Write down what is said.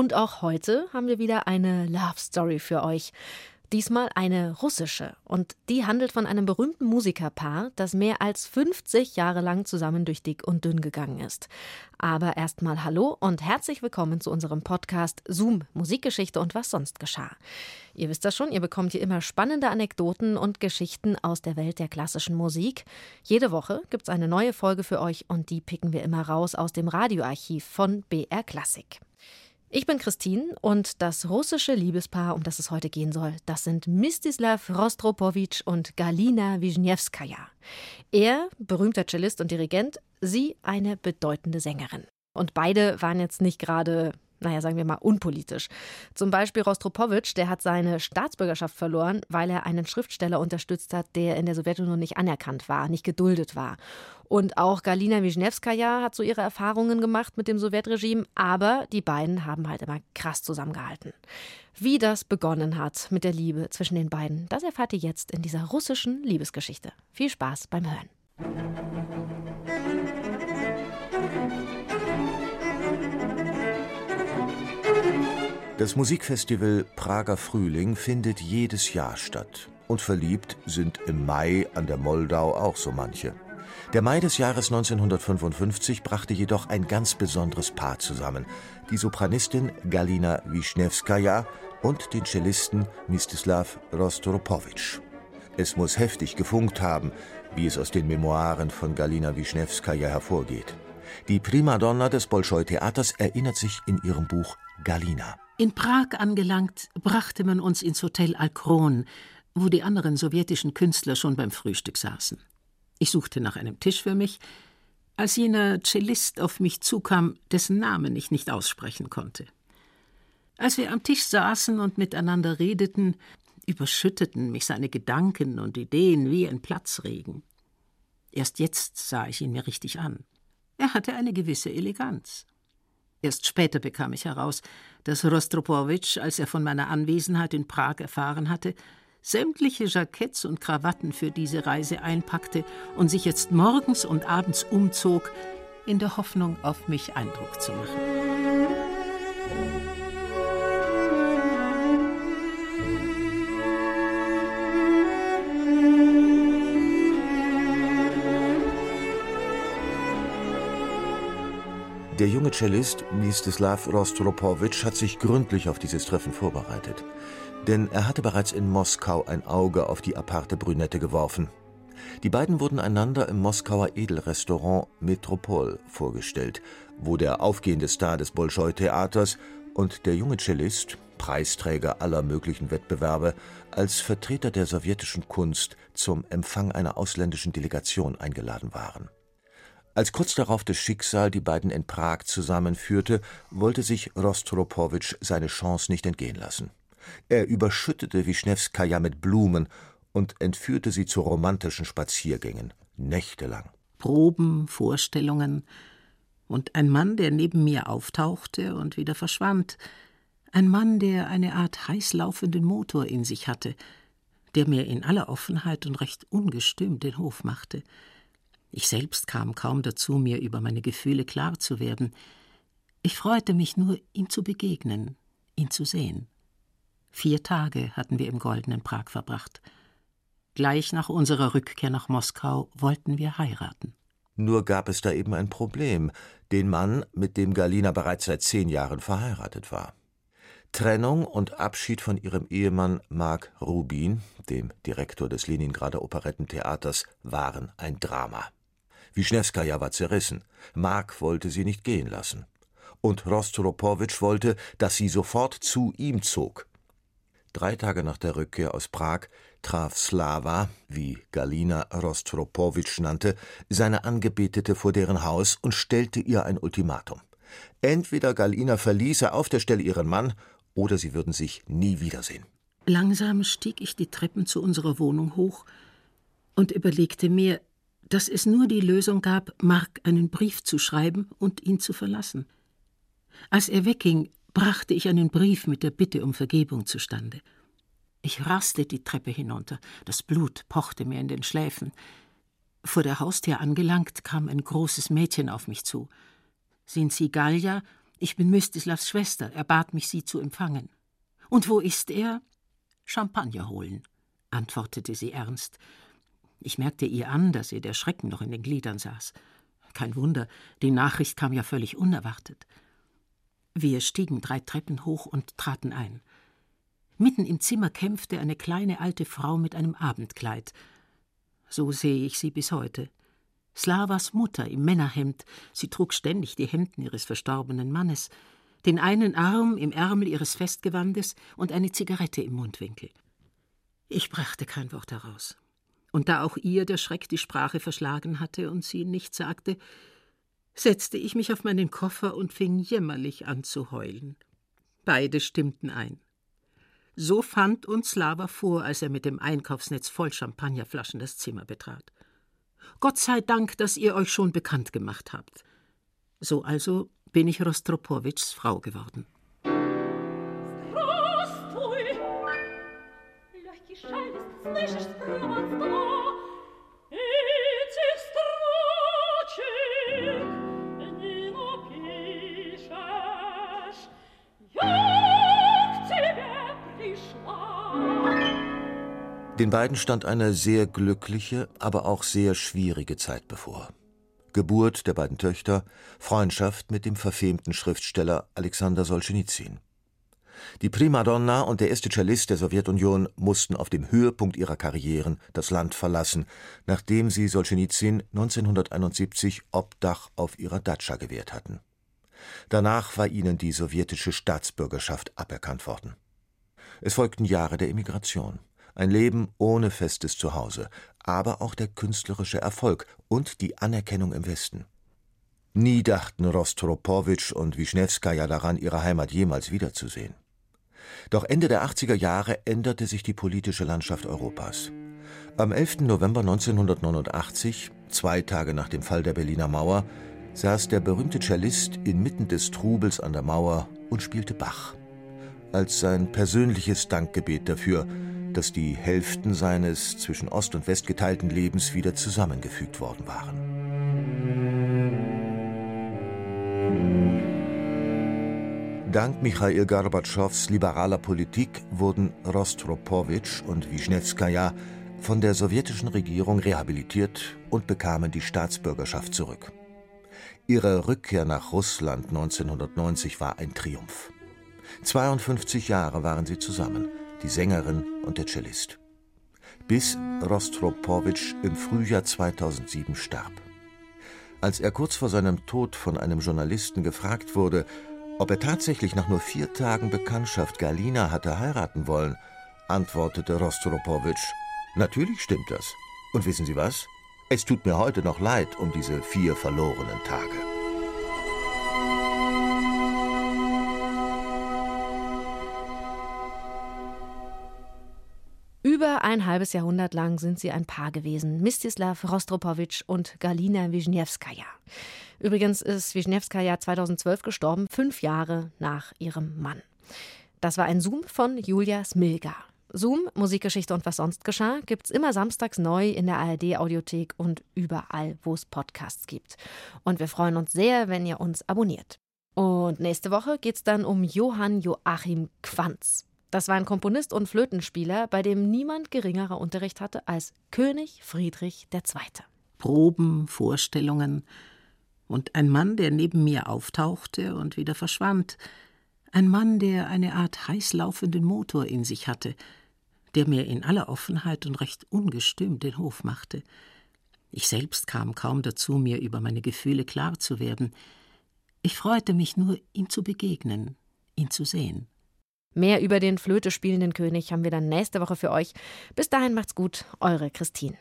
Und auch heute haben wir wieder eine Love Story für euch. Diesmal eine russische. Und die handelt von einem berühmten Musikerpaar, das mehr als 50 Jahre lang zusammen durch dick und dünn gegangen ist. Aber erstmal Hallo und herzlich willkommen zu unserem Podcast Zoom Musikgeschichte und was sonst geschah. Ihr wisst das schon, ihr bekommt hier immer spannende Anekdoten und Geschichten aus der Welt der klassischen Musik. Jede Woche gibt es eine neue Folge für euch und die picken wir immer raus aus dem Radioarchiv von BR Klassik. Ich bin Christine und das russische Liebespaar, um das es heute gehen soll, das sind Mistislav Rostropowitsch und Galina Wisniewskaja. Er, berühmter Cellist und Dirigent, sie eine bedeutende Sängerin. Und beide waren jetzt nicht gerade naja, sagen wir mal, unpolitisch. Zum Beispiel Rostropowitsch, der hat seine Staatsbürgerschaft verloren, weil er einen Schriftsteller unterstützt hat, der in der Sowjetunion nicht anerkannt war, nicht geduldet war. Und auch Galina Wisniewskaja hat so ihre Erfahrungen gemacht mit dem Sowjetregime, aber die beiden haben halt immer krass zusammengehalten. Wie das begonnen hat mit der Liebe zwischen den beiden, das erfahrt ihr jetzt in dieser russischen Liebesgeschichte. Viel Spaß beim Hören. Das Musikfestival Prager Frühling findet jedes Jahr statt. Und verliebt sind im Mai an der Moldau auch so manche. Der Mai des Jahres 1955 brachte jedoch ein ganz besonderes Paar zusammen. Die Sopranistin Galina Wischnewskaja und den Cellisten Mistislav Rostropowitsch. Es muss heftig gefunkt haben, wie es aus den Memoiren von Galina Wischnewskaja hervorgeht. Die Primadonna des Bolschoi-Theaters erinnert sich in ihrem Buch Galina. In Prag angelangt, brachte man uns ins Hotel Alkron, wo die anderen sowjetischen Künstler schon beim Frühstück saßen. Ich suchte nach einem Tisch für mich, als jener Cellist auf mich zukam, dessen Namen ich nicht aussprechen konnte. Als wir am Tisch saßen und miteinander redeten, überschütteten mich seine Gedanken und Ideen wie ein Platzregen. Erst jetzt sah ich ihn mir richtig an. Er hatte eine gewisse Eleganz. Erst später bekam ich heraus, dass Rostropowitsch, als er von meiner Anwesenheit in Prag erfahren hatte, sämtliche Jacketts und Krawatten für diese Reise einpackte und sich jetzt morgens und abends umzog, in der Hoffnung, auf mich Eindruck zu machen. Der junge Cellist Mstislav Rostropowitsch hat sich gründlich auf dieses Treffen vorbereitet. Denn er hatte bereits in Moskau ein Auge auf die aparte Brünette geworfen. Die beiden wurden einander im Moskauer Edelrestaurant Metropol vorgestellt, wo der aufgehende Star des Bolschoi-Theaters und der junge Cellist, Preisträger aller möglichen Wettbewerbe, als Vertreter der sowjetischen Kunst zum Empfang einer ausländischen Delegation eingeladen waren. Als kurz darauf das Schicksal die beiden in Prag zusammenführte, wollte sich Rostropowitsch seine Chance nicht entgehen lassen. Er überschüttete Wischnewskaja mit Blumen und entführte sie zu romantischen Spaziergängen, nächtelang. Proben, Vorstellungen und ein Mann, der neben mir auftauchte und wieder verschwand. Ein Mann, der eine Art heißlaufenden Motor in sich hatte, der mir in aller Offenheit und recht ungestüm den Hof machte. Ich selbst kam kaum dazu, mir über meine Gefühle klar zu werden. Ich freute mich nur, ihm zu begegnen, ihn zu sehen. Vier Tage hatten wir im goldenen Prag verbracht. Gleich nach unserer Rückkehr nach Moskau wollten wir heiraten. Nur gab es da eben ein Problem, den Mann, mit dem Galina bereits seit zehn Jahren verheiratet war. Trennung und Abschied von ihrem Ehemann Mark Rubin, dem Direktor des Leningrader Operettentheaters, waren ein Drama. Wischnewskaja war zerrissen. Mark wollte sie nicht gehen lassen. Und Rostropowitsch wollte, dass sie sofort zu ihm zog. Drei Tage nach der Rückkehr aus Prag traf Slava, wie Galina Rostropowitsch nannte, seine Angebetete vor deren Haus und stellte ihr ein Ultimatum. Entweder Galina verließe auf der Stelle ihren Mann, oder sie würden sich nie wiedersehen. Langsam stieg ich die Treppen zu unserer Wohnung hoch und überlegte mir, dass es nur die Lösung gab, Mark einen Brief zu schreiben und ihn zu verlassen. Als er wegging, brachte ich einen Brief mit der Bitte um Vergebung zustande. Ich raste die Treppe hinunter, das Blut pochte mir in den Schläfen. Vor der Haustür angelangt, kam ein großes Mädchen auf mich zu. Sind Sie Galja? Ich bin Mystislavs Schwester. Er bat mich, Sie zu empfangen. Und wo ist er? Champagner holen, antwortete sie ernst. Ich merkte ihr an, dass ihr der Schrecken noch in den Gliedern saß. Kein Wunder, die Nachricht kam ja völlig unerwartet. Wir stiegen drei Treppen hoch und traten ein. Mitten im Zimmer kämpfte eine kleine alte Frau mit einem Abendkleid. So sehe ich sie bis heute. Slavas Mutter im Männerhemd, sie trug ständig die Hemden ihres verstorbenen Mannes, den einen Arm im Ärmel ihres Festgewandes und eine Zigarette im Mundwinkel. Ich brachte kein Wort heraus. Und da auch ihr der Schreck die Sprache verschlagen hatte und sie nichts sagte, setzte ich mich auf meinen Koffer und fing jämmerlich an zu heulen. Beide stimmten ein. So fand uns Slava vor, als er mit dem Einkaufsnetz voll Champagnerflaschen das Zimmer betrat. Gott sei Dank, dass ihr euch schon bekannt gemacht habt. So also bin ich Rostropowitschs Frau geworden. Den beiden stand eine sehr glückliche, aber auch sehr schwierige Zeit bevor. Geburt der beiden Töchter, Freundschaft mit dem verfemten Schriftsteller Alexander Solschenizyn. Die Primadonna und der erste Cellist der Sowjetunion mussten auf dem Höhepunkt ihrer Karrieren das Land verlassen, nachdem sie Solschenizyn 1971 Obdach auf ihrer Datscha gewährt hatten. Danach war ihnen die sowjetische Staatsbürgerschaft aberkannt worden. Es folgten Jahre der Emigration ein Leben ohne festes Zuhause, aber auch der künstlerische Erfolg und die Anerkennung im Westen. Nie dachten Rostropowitsch und Wischnewskaja daran, ihre Heimat jemals wiederzusehen. Doch Ende der 80er Jahre änderte sich die politische Landschaft Europas. Am 11. November 1989, zwei Tage nach dem Fall der Berliner Mauer, saß der berühmte Cellist inmitten des Trubels an der Mauer und spielte Bach. Als sein persönliches Dankgebet dafür, dass die Hälften seines zwischen Ost und West geteilten Lebens wieder zusammengefügt worden waren. Dank Michail Gorbatschows liberaler Politik wurden Rostropowitsch und Wischnewskaja von der sowjetischen Regierung rehabilitiert und bekamen die Staatsbürgerschaft zurück. Ihre Rückkehr nach Russland 1990 war ein Triumph. 52 Jahre waren sie zusammen die Sängerin und der Cellist. Bis Rostropowitsch im Frühjahr 2007 starb. Als er kurz vor seinem Tod von einem Journalisten gefragt wurde, ob er tatsächlich nach nur vier Tagen Bekanntschaft Galina hatte heiraten wollen, antwortete Rostropowitsch, natürlich stimmt das. Und wissen Sie was? Es tut mir heute noch leid um diese vier verlorenen Tage. Über ein halbes Jahrhundert lang sind sie ein Paar gewesen, Mistislav Rostropowitsch und Galina Wisniewskaja. Übrigens ist Wisniewskaja 2012 gestorben, fünf Jahre nach ihrem Mann. Das war ein Zoom von Julia Smilga. Zoom, Musikgeschichte und was sonst geschah, gibt's immer samstags neu in der ARD-Audiothek und überall, wo es Podcasts gibt. Und wir freuen uns sehr, wenn ihr uns abonniert. Und nächste Woche geht's dann um Johann Joachim Quanz. Das war ein Komponist und Flötenspieler, bei dem niemand geringerer Unterricht hatte als König Friedrich II. Proben, Vorstellungen und ein Mann, der neben mir auftauchte und wieder verschwand. Ein Mann, der eine Art heißlaufenden Motor in sich hatte, der mir in aller Offenheit und recht ungestüm den Hof machte. Ich selbst kam kaum dazu, mir über meine Gefühle klar zu werden. Ich freute mich nur, ihm zu begegnen, ihn zu sehen. Mehr über den Flöte spielenden König haben wir dann nächste Woche für euch. Bis dahin macht's gut, eure Christine.